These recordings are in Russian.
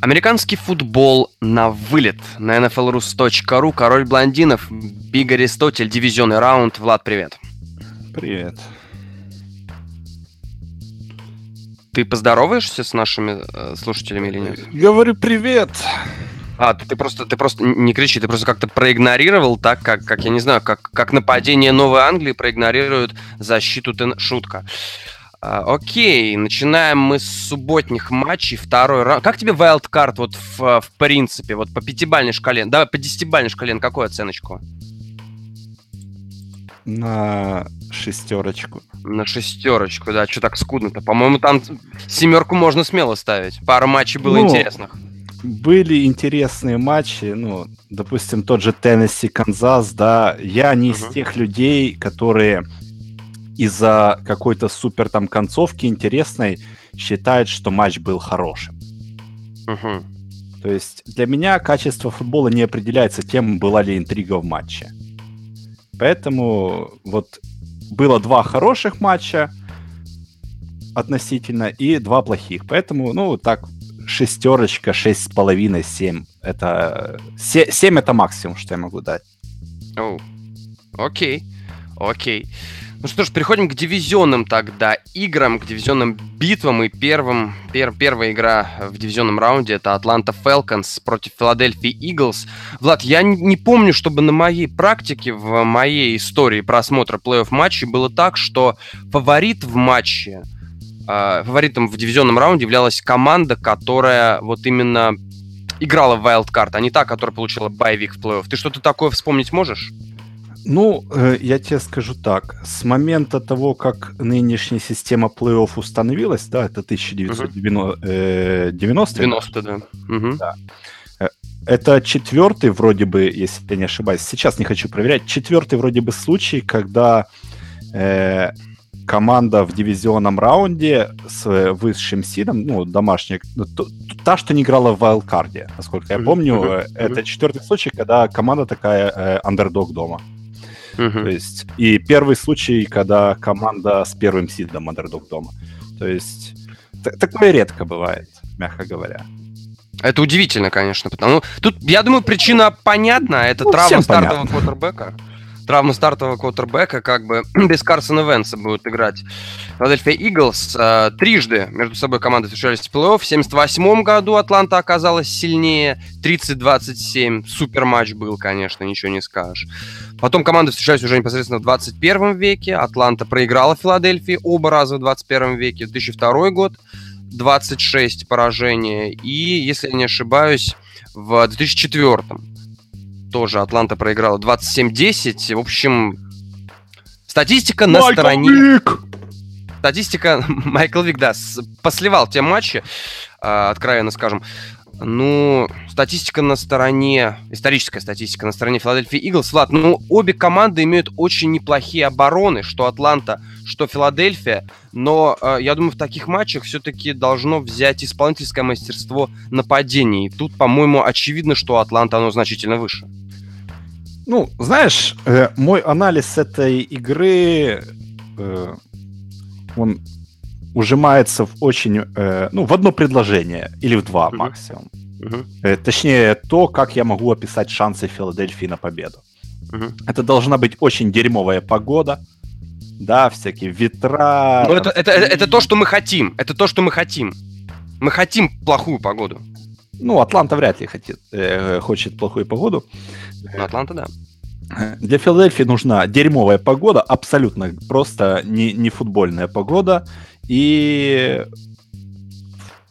Американский футбол на вылет. На nflrus.ru король блондинов, Биг Аристотель, дивизионный раунд. Влад, привет. Привет. Ты поздороваешься с нашими э, слушателями или нет? Говорю привет. А, ты, ты просто, ты просто не кричи, ты просто как-то проигнорировал так, как, как я не знаю, как, как нападение Новой Англии проигнорирует защиту Тен... Шутка. А, окей, начинаем мы с субботних матчей. Второй раунд. Как тебе wildcard вот в, в принципе, вот по пятибальной шкале? Давай по десятибальной шкале, на какую оценочку? На шестерочку. На шестерочку, да, что так скудно-то? По-моему, там семерку можно смело ставить. Пара матчей было ну, интересных. Были интересные матчи, ну, допустим, тот же Теннесси, Канзас, да. Я не uh-huh. из тех людей, которые из-за какой-то супер там концовки интересной считает, что матч был хорошим. Угу. То есть для меня качество футбола не определяется тем, была ли интрига в матче. Поэтому вот было два хороших матча относительно и два плохих. Поэтому, ну, так, шестерочка, шесть с половиной, семь. Это... Семь это максимум, что я могу дать. О, окей, окей. Ну что ж, переходим к дивизионным тогда играм, к дивизионным битвам. И первым, пер, первая игра в дивизионном раунде это Атланта Falcons против Филадельфии Eagles. Влад, я не помню, чтобы на моей практике, в моей истории просмотра плей-офф матчей было так, что фаворит в матче, э, фаворитом в дивизионном раунде являлась команда, которая вот именно играла в Wildcard, а не та, которая получила байвик в плей-офф. Ты что-то такое вспомнить можешь? Ну, э, я тебе скажу так. С момента того, как нынешняя система плей-офф установилась, да, это 1990 э, 90 90 да. Да. Э, это четвертый, вроде бы, если я не ошибаюсь, сейчас не хочу проверять, четвертый вроде бы случай, когда э, команда в дивизионном раунде с высшим сидом, ну, домашняя, ну, та, что не играла в вайлдкарде, насколько я помню, mm-hmm. это четвертый случай, когда команда такая андердог дома. Угу. То есть, и первый случай, когда команда с первым сидом андердог дома. То есть, такое редко бывает, мягко говоря. Это удивительно, конечно, потому тут, я думаю, причина понятна, это ну, травма стартового квотербека травма стартового квотербека, как бы без Карсона Венса будут играть. Филадельфия Иглс э, трижды между собой команды встречались в плей-офф. В 78 году Атланта оказалась сильнее. 30-27. Супер матч был, конечно, ничего не скажешь. Потом команды встречались уже непосредственно в 21 веке. Атланта проиграла Филадельфии оба раза в 21 веке. 2002 год 26 поражений. И, если я не ошибаюсь, в 2004 тоже Атланта проиграла 27-10. В общем, статистика на Майкл стороне... Вик! Статистика... Майкл Вик, да, посливал те матчи, а, откровенно скажем. Ну, статистика на стороне, историческая статистика на стороне Филадельфии Иглс. Влад, ну, обе команды имеют очень неплохие обороны, что Атланта, что Филадельфия. Но э, я думаю, в таких матчах все-таки должно взять исполнительское мастерство нападений. Тут, по-моему, очевидно, что Атланта, оно значительно выше. Ну, знаешь, э, мой анализ этой игры, э, он ужимается в очень, э, ну, в одно предложение или в два uh-huh. максимум. Uh-huh. Э, точнее, то, как я могу описать шансы Филадельфии на победу. Uh-huh. Это должна быть очень дерьмовая погода, да, всякие ветра. Ну, это, это, это, это то, что мы хотим. Это то, что мы хотим. Мы хотим плохую погоду. Ну, Атланта вряд ли хотит, э, хочет плохую погоду. Ну, Атланта, да. Для Филадельфии нужна дерьмовая погода, абсолютно просто не, не футбольная погода. И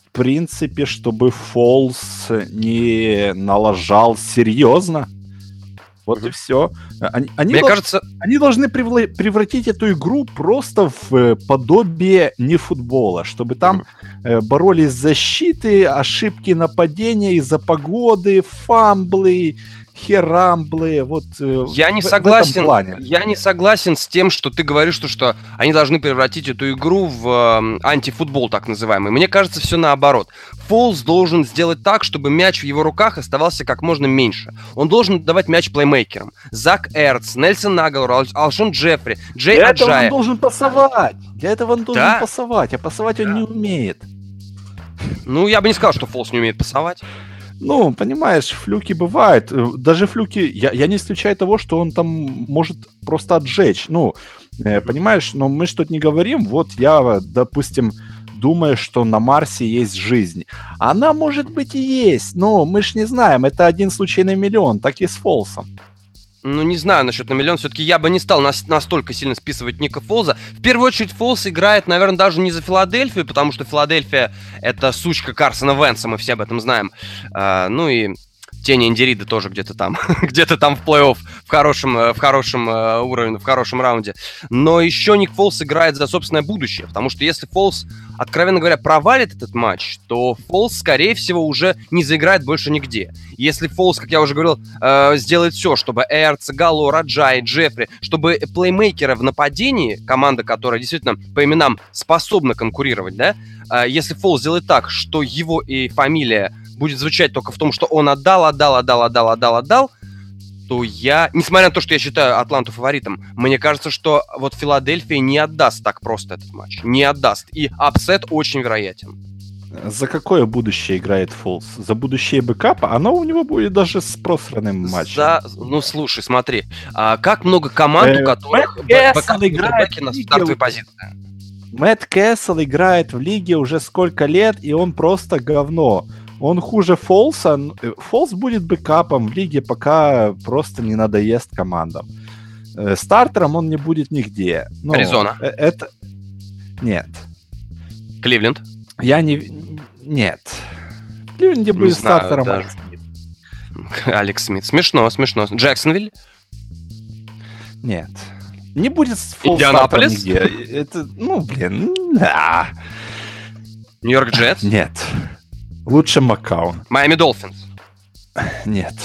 в принципе, чтобы Фолс не налажал серьезно. Вот и все. Они, они Мне дол- кажется... Они должны превратить эту игру просто в э, подобие не футбола, чтобы там mm-hmm. боролись защиты, ошибки нападения из-за погоды, фамблы, херамблы, вот э, я не в, согласен, в Я не согласен с тем, что ты говоришь, что, что они должны превратить эту игру в э, антифутбол, так называемый. Мне кажется, все наоборот. Фолс должен сделать так, чтобы мяч в его руках оставался как можно меньше. Он должен давать мяч плеймейкерам. Зак Эрц, Нельсон Наглор, Ал- Алшон Джеффри, Джей Для Аджая. этого он должен пассовать. Для этого он должен да? пасовать, а пассовать он не умеет. Ну, я бы не сказал, что Фолс не умеет пасовать. Ну, понимаешь, флюки бывают. Э, даже флюки, я, я не исключаю того, что он там может просто отжечь. Ну, э, понимаешь, но мы что-то не говорим. Вот я, допустим, думаю, что на Марсе есть жизнь. Она, может быть, и есть, но мы ж не знаем. Это один случай на миллион, так и с Фолсом. Ну, не знаю насчет на миллион. Все-таки я бы не стал нас, настолько сильно списывать Ника Фолза. В первую очередь, Фолз играет, наверное, даже не за Филадельфию, потому что Филадельфия — это сучка Карсона Венса, мы все об этом знаем. А, ну и Тени Индирида тоже где-то там, где-то там в плей-офф в хорошем, э, в хорошем э, уровне, в хорошем раунде. Но еще Ник Фолс играет за собственное будущее, потому что если Фолс, откровенно говоря, провалит этот матч, то Фолс, скорее всего, уже не заиграет больше нигде. Если Фолс, как я уже говорил, э, сделает все, чтобы Эрц, Галло, Раджай, Джеффри, чтобы плеймейкеры в нападении, команда, которая действительно по именам способна конкурировать, да, если Фолс сделает так, что его и фамилия будет звучать только в том, что он отдал, отдал, отдал, отдал, отдал, отдал, то я, несмотря на то, что я считаю Атланту фаворитом, мне кажется, что вот Филадельфия не отдаст так просто этот матч. Не отдаст. И upset очень вероятен. За какое будущее играет Фолс? За будущее backup а? Оно у него будет даже с просранным матчем. За... Ну, слушай, смотри. А как много команд, у э, которых backup играет на стартовой позиции? Мэтт Кэссел играет в лиге уже сколько лет, и он просто говно. Он хуже Фолса. Э, Фолс будет бэкапом в лиге, пока просто не надоест командам. Э, стартером он не будет нигде. Но Аризона. Э, это... Нет. Кливленд. Я не... Нет. В Кливленде будет знаю, стартером даже. Алекс Смит. Смешно, смешно. Джексонвиль? Нет. Не будет нигде. Это, ну, блин, да. Нью-Йорк Джетс? Нет. Лучше Макао. Майами Долфинс. Нет.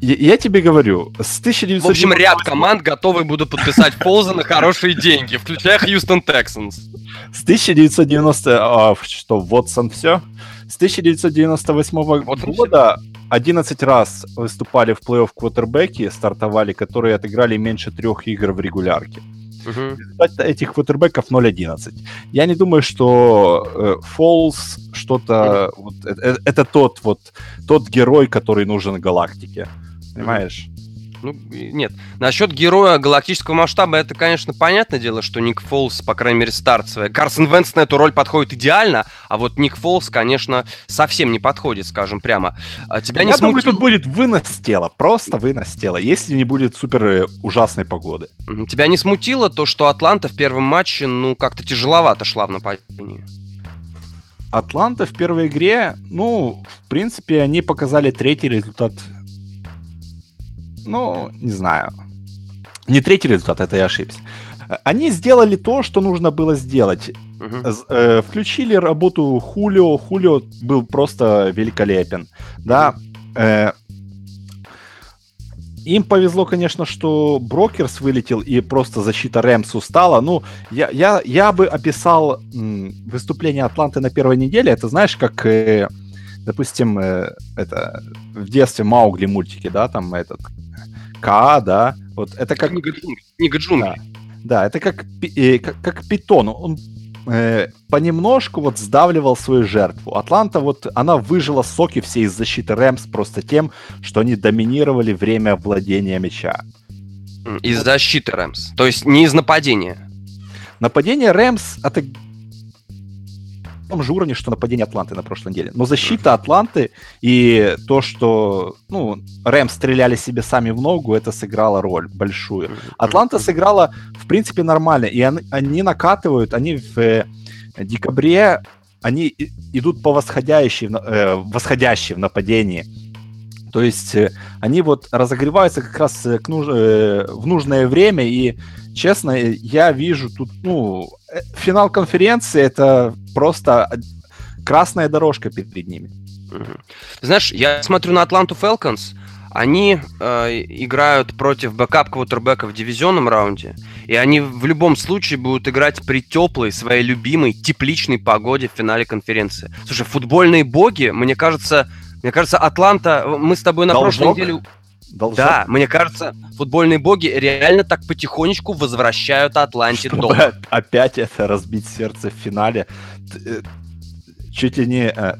Я, я тебе говорю, с 1990... В общем, ряд команд готовы будут подписать Фолза на хорошие деньги, включая Хьюстон Texans. С 1990... А, что, Вотсон все? С 1998 вот года 11 раз выступали в плей-офф квотербеки, стартовали, которые отыграли меньше трех игр в регулярке. Результат этих квотербеков 0-11. Я не думаю, что Фолс э, что-то... Вот, это, это тот вот тот герой, который нужен галактике. Понимаешь? Ну, нет. Насчет героя галактического масштаба, это, конечно, понятное дело, что Ник Фолс, по крайней мере, старт свой. Карсон Венс на эту роль подходит идеально, а вот Ник Фолс, конечно, совсем не подходит, скажем прямо. А тебя Я не думаю, смутил... тут будет вынос тела, просто вынос тела, если не будет супер э, ужасной погоды. Тебя не смутило то, что Атланта в первом матче, ну, как-то тяжеловато шла в нападении? Атланта в первой игре, ну, в принципе, они показали третий результат ну, не знаю. Не третий результат, это я ошибся. Они сделали то, что нужно было сделать. Uh-huh. Включили работу Хулио. Хулио был просто великолепен. Да. Uh-huh. Им повезло, конечно, что Брокерс вылетел и просто защита Рэмс устала. Ну, я, я, я бы описал выступление Атланты на первой неделе. Это знаешь, как, э, допустим, это в детстве Маугли мультики, да, там этот К, да, вот это как... Книга, книга джунглей. Да, да, это как, э, как, как питон. Он э, понемножку вот сдавливал свою жертву. Атланта вот, она выжила соки все из защиты Рэмс просто тем, что они доминировали время владения мяча. Из защиты Рэмс, то есть не из нападения. Нападение Рэмс это том же уровне, что нападение Атланты на прошлой неделе. Но защита Атланты и то, что ну, Рэм стреляли себе сами в ногу, это сыграло роль большую. Атланта сыграла, в принципе, нормально. И они, они накатывают, они в э, декабре они идут по восходящей, э, восходящей в нападении. То есть э, они вот разогреваются как раз э, к нуж... э, в нужное время, и, честно, я вижу тут, ну, э, финал конференции это просто красная дорожка перед ними. Знаешь, я смотрю на Атланту Falcons, они э, играют против бэкап-квотербека в дивизионном раунде, и они в любом случае будут играть при теплой, своей любимой, тепличной погоде в финале конференции. Слушай, футбольные боги, мне кажется, мне кажется, Атланта, мы с тобой на Должок? прошлой неделе... Должок? Да, мне кажется, футбольные боги реально так потихонечку возвращают Атланте Чтобы опять это разбить сердце в финале. Э, чуть ли не э,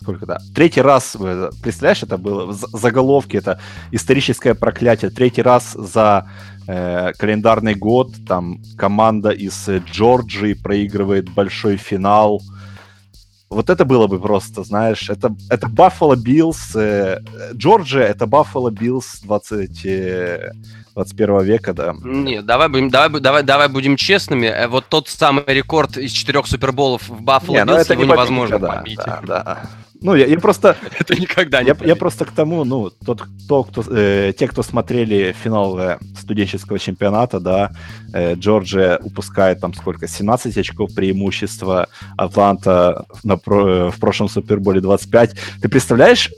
сколько да, третий раз, э, представляешь, это было в заголовке, это историческое проклятие, третий раз за э, календарный год, там команда из Джорджии проигрывает большой финал, вот это было бы просто, знаешь, это, это Buffalo Bills, э, Джорджия, это Buffalo Bills 20, э, 21 века, да. Нет, давай будем, давай, давай, давай будем честными. Э, вот тот самый рекорд из четырех суперболов в Buffalo Не, ну Bills, его не невозможно да, побить. Да, да. Ну, я, я просто... Это никогда не я, я просто к тому, ну, тот, кто, кто, э, те, кто смотрели финал э, студенческого чемпионата, да, э, Джорджия упускает там сколько, 17 очков преимущества, Атланта на, э, в прошлом Суперболе 25. Ты представляешь,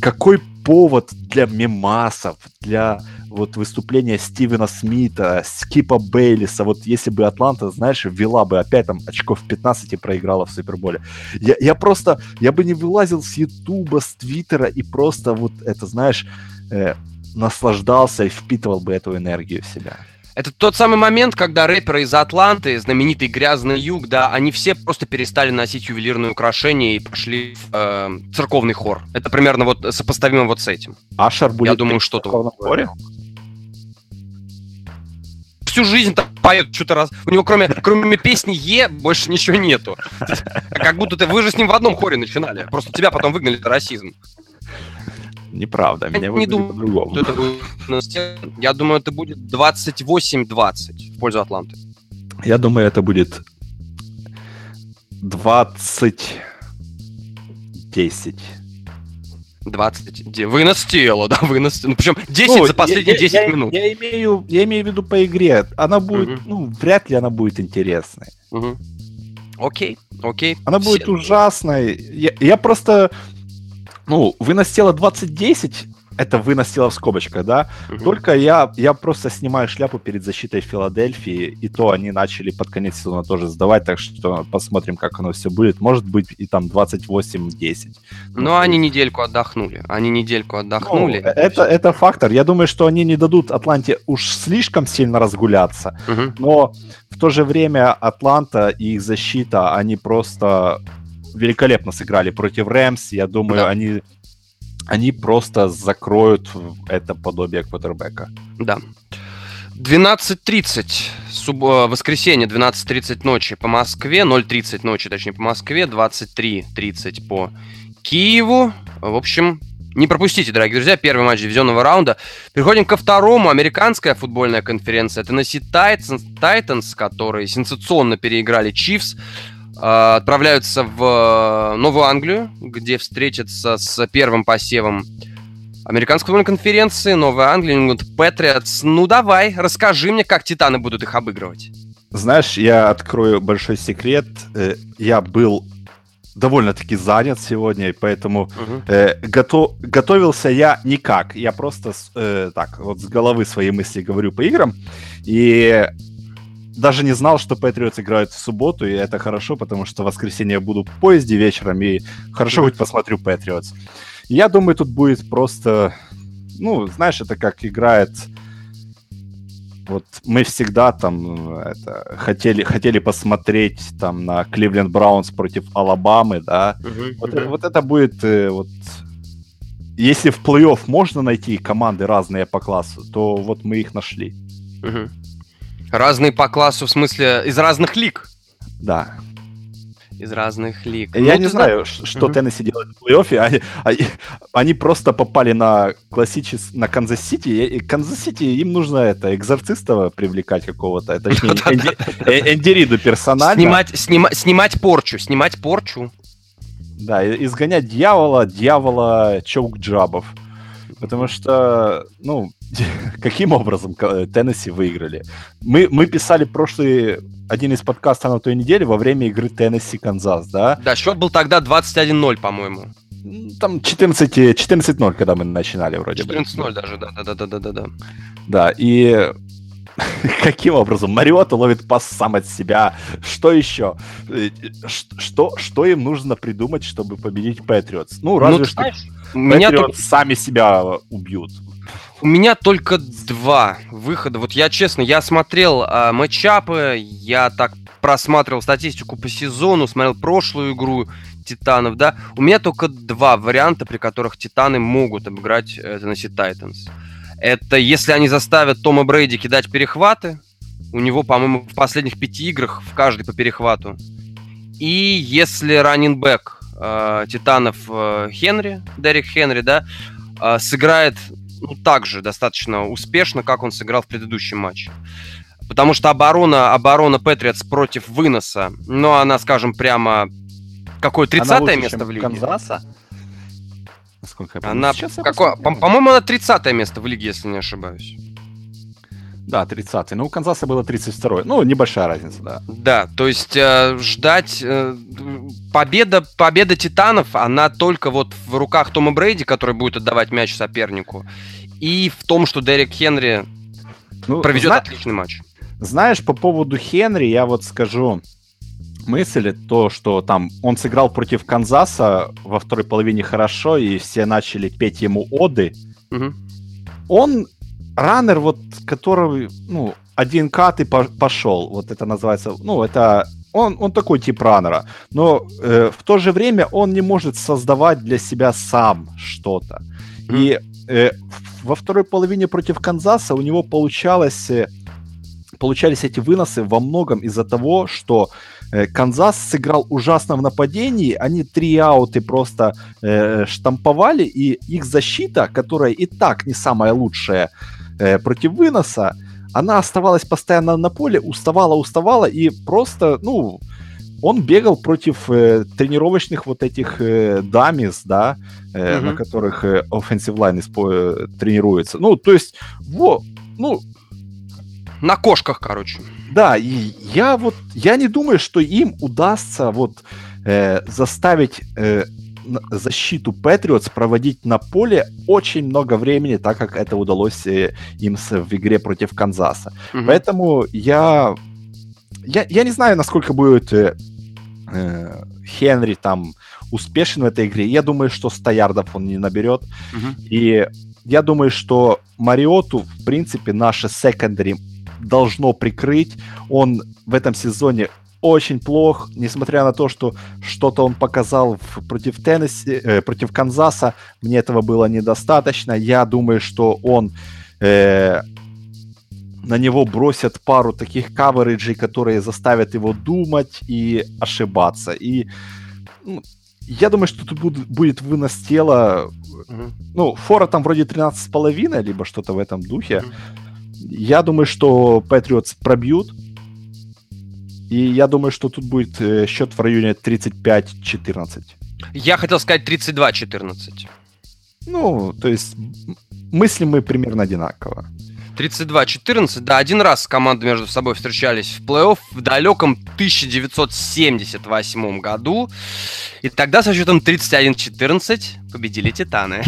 какой повод для мемасов, для вот выступления Стивена Смита, Скипа Бейлиса, вот если бы Атланта, знаешь, ввела бы опять там очков 15 и проиграла в Суперболе. Я, я просто, я бы не вылазил с Ютуба, с Твиттера и просто вот это, знаешь, э, наслаждался и впитывал бы эту энергию в себя. Это тот самый момент, когда рэперы из Атланты, знаменитый грязный юг, да, они все просто перестали носить ювелирные украшения и пошли в э, церковный хор. Это примерно вот сопоставимо вот с этим. Ашер будет Я думаю, что-то в хоре всю жизнь там поет что-то раз. У него кроме, кроме песни Е больше ничего нету. Как будто ты вы же с ним в одном хоре начинали. Просто тебя потом выгнали за расизм. Неправда, меня не думаю, по-другому. Я думаю, это будет 28-20 в пользу Атланты. Я думаю, это будет 20 10. 20. Вынос тела, да, вынос. Ну, причем 10 ну, за последние я, 10 я, минут. Я, я, имею, я имею в виду по игре. Она будет, угу. ну, вряд ли она будет интересной. Угу. Окей, окей. Она Все. будет ужасной. Я, я просто... Ну, вынос тела 2010 это выносило в скобочках, да. Угу. Только я, я просто снимаю шляпу перед защитой Филадельфии, и то они начали под конец сезона тоже сдавать, так что посмотрим, как оно все будет. Может быть, и там 28-10. Но ну, они недельку отдохнули. Они недельку отдохнули. Ну, это, это фактор. Я думаю, что они не дадут Атланте уж слишком сильно разгуляться. Угу. Но в то же время Атланта и их защита, они просто великолепно сыграли против Рэмс. Я думаю, да. они они просто закроют это подобие квотербека. Да. 12.30, суб... Э, воскресенье, 12.30 ночи по Москве, 0.30 ночи, точнее, по Москве, 23.30 по Киеву. В общем, не пропустите, дорогие друзья, первый матч дивизионного раунда. Переходим ко второму. Американская футбольная конференция. Tennessee Titans, Titans которые сенсационно переиграли Chiefs. А, отправляются в э, Новую Англию, где встретятся с первым посевом Американской футбольной конференции, Новая Англия, Нью-Ингланд Патриотс. Ну давай, расскажи мне, как Титаны будут их обыгрывать. Знаешь, я открою большой секрет. Э, я был довольно-таки занят сегодня, и поэтому угу. э, готов, готовился я никак. Я просто э, так, вот с головы свои мысли говорю по играм. И даже не знал, что Патриотс играют в субботу, и это хорошо, потому что в воскресенье я буду в поезде вечером, и хорошо хоть посмотрю Патриотс. Я думаю, тут будет просто... Ну, знаешь, это как играет... Вот мы всегда там это, хотели, хотели посмотреть там на Кливленд Браунс против Алабамы, да. Uh-huh, вот, uh-huh. вот это будет э, вот если в плей-офф можно найти команды разные по классу, то вот мы их нашли. Uh-huh. Разные по классу, в смысле, из разных лиг? Да. Из разных лиг. Я ну, не знаю, зна... что угу. Теннесси делает в плей-оффе. Они, они, они просто попали на классичес... на Канзас-Сити. И Канзас-Сити, им нужно это, экзорциста привлекать какого-то. Точнее, Энди Риду персонально. Снимать, снима, снимать порчу, снимать порчу. Да, изгонять дьявола, дьявола choke job ов. Потому что, ну, каким образом Теннесси выиграли? Мы, мы писали прошлый один из подкастов на той неделе во время игры Теннесси-Канзас, да? Да, счет был тогда 21-0, по-моему. Там 14, 14-0, когда мы начинали вроде 14 бы. 14-0 даже, да-да-да-да-да. Да, и каким образом? Мариота ловит пас сам от себя. Что еще? Э, что, что им нужно придумать, чтобы победить Патриотс? Ну, разве ну, что знаешь, меня тут... сами себя убьют. У меня только два выхода. Вот я честно, я смотрел э, матчапы, я так просматривал статистику по сезону, смотрел прошлую игру Титанов, да. У меня только два варианта, при которых Титаны могут обыграть э, Tennessee Titans. Это если они заставят Тома Брейди кидать перехваты. У него, по-моему, в последних пяти играх в каждой по перехвату. И если раннинбэк э, Титанов э, Хенри, Дерек Хенри, да, э, сыграет ну, так же достаточно успешно, как он сыграл в предыдущем матче. Потому что оборона, оборона Патриотс против выноса, ну, она, скажем, прямо какое 30 место в лиге. Канзаса? Насколько я помню. Она, какое, по- по-моему, она 30 место в лиге, если не ошибаюсь. Да, 30-й. Ну, у Канзаса было 32-й. Ну, небольшая разница, да. Да, то есть э, ждать... Э, победа, победа Титанов, она только вот в руках Тома Брейди, который будет отдавать мяч сопернику, и в том, что Дерек Хенри ну, проведет зна... отличный матч. Знаешь, по поводу Хенри я вот скажу мысль, то, что там он сыграл против Канзаса во второй половине хорошо, и все начали петь ему оды. Угу. Он раннер, вот, который, ну, один кат и пошел. Вот это называется, ну, это он, он такой тип раннера. Но э, в то же время он не может создавать для себя сам что-то. Mm-hmm. И э, во второй половине против Канзаса у него получалось, э, получались эти выносы во многом из-за того, что э, Канзас сыграл ужасно в нападении, они три ауты просто э, штамповали, и их защита, которая и так не самая лучшая, э, против выноса, она оставалась постоянно на поле, уставала, уставала, и просто, ну, он бегал против э, тренировочных вот этих э, дамис, да, э, mm-hmm. на которых э, offensive line испо- тренируется. Ну, то есть, во, ну... На кошках, короче. Да, и я вот, я не думаю, что им удастся вот э, заставить э, защиту Патриотс проводить на поле очень много времени, так как это удалось э, им в игре против Канзаса. Угу. Поэтому я, я, я не знаю, насколько будет э, э, Хенри там успешен в этой игре. Я думаю, что 100 ярдов он не наберет. Угу. И я думаю, что Мариоту, в принципе, наше секондари должно прикрыть. Он в этом сезоне очень плох, несмотря на то, что что-то он показал в, против Теннесси, э, против Канзаса, мне этого было недостаточно. Я думаю, что он э, на него бросят пару таких кавериджей, которые заставят его думать и ошибаться. И ну, я думаю, что тут будет, будет вынос тела. Mm-hmm. Ну, фора там вроде 13,5, либо что-то в этом духе. Mm-hmm. Я думаю, что Патриотс пробьют. И я думаю, что тут будет э, счет в районе 35-14. Я хотел сказать 32-14. Ну, то есть мыслим мы примерно одинаково. 32-14, да, один раз команды между собой встречались в плей-офф в далеком 1978 году. И тогда со счетом 31-14 победили Титаны.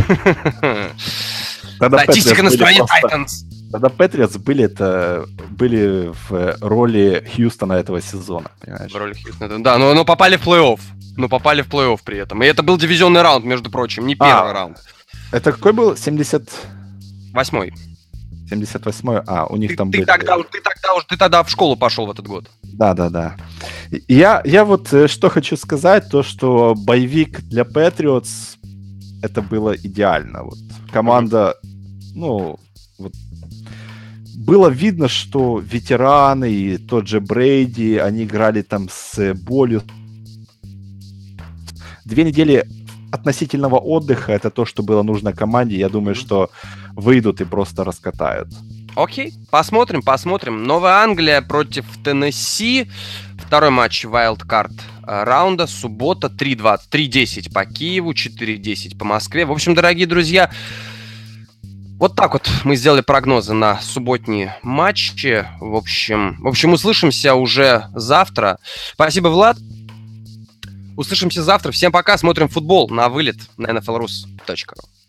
Статистика на стороне Тайтанс. Тогда Патриотс были это были в роли Хьюстона этого сезона, понимаешь? В роли Хьюстона, да, но, но попали в плей-офф. Но попали в плей-офф при этом. И это был дивизионный раунд, между прочим, не первый а, раунд. Это какой был? 70... Восьмой. 78 а, у них ты, там ты были... Тогда, ты, тогда, ты тогда в школу пошел в этот год. Да, да, да. Я, я вот э, что хочу сказать, то, что боевик для Patriots это было идеально. Вот команда, ну, вот было видно, что ветераны и тот же Брейди, они играли там с болью. Две недели относительного отдыха это то, что было нужно команде. Я думаю, что выйдут и просто раскатают. Окей, посмотрим, посмотрим. Новая Англия против Теннесси. Второй матч Wildcard э, раунда. Суббота 3-2, 3-10 по Киеву, 4-10 по Москве. В общем, дорогие друзья, вот так вот мы сделали прогнозы на субботние матчи. В общем, в общем, услышимся уже завтра. Спасибо, Влад. Услышимся завтра. Всем пока. Смотрим футбол на вылет на nflrus.ru.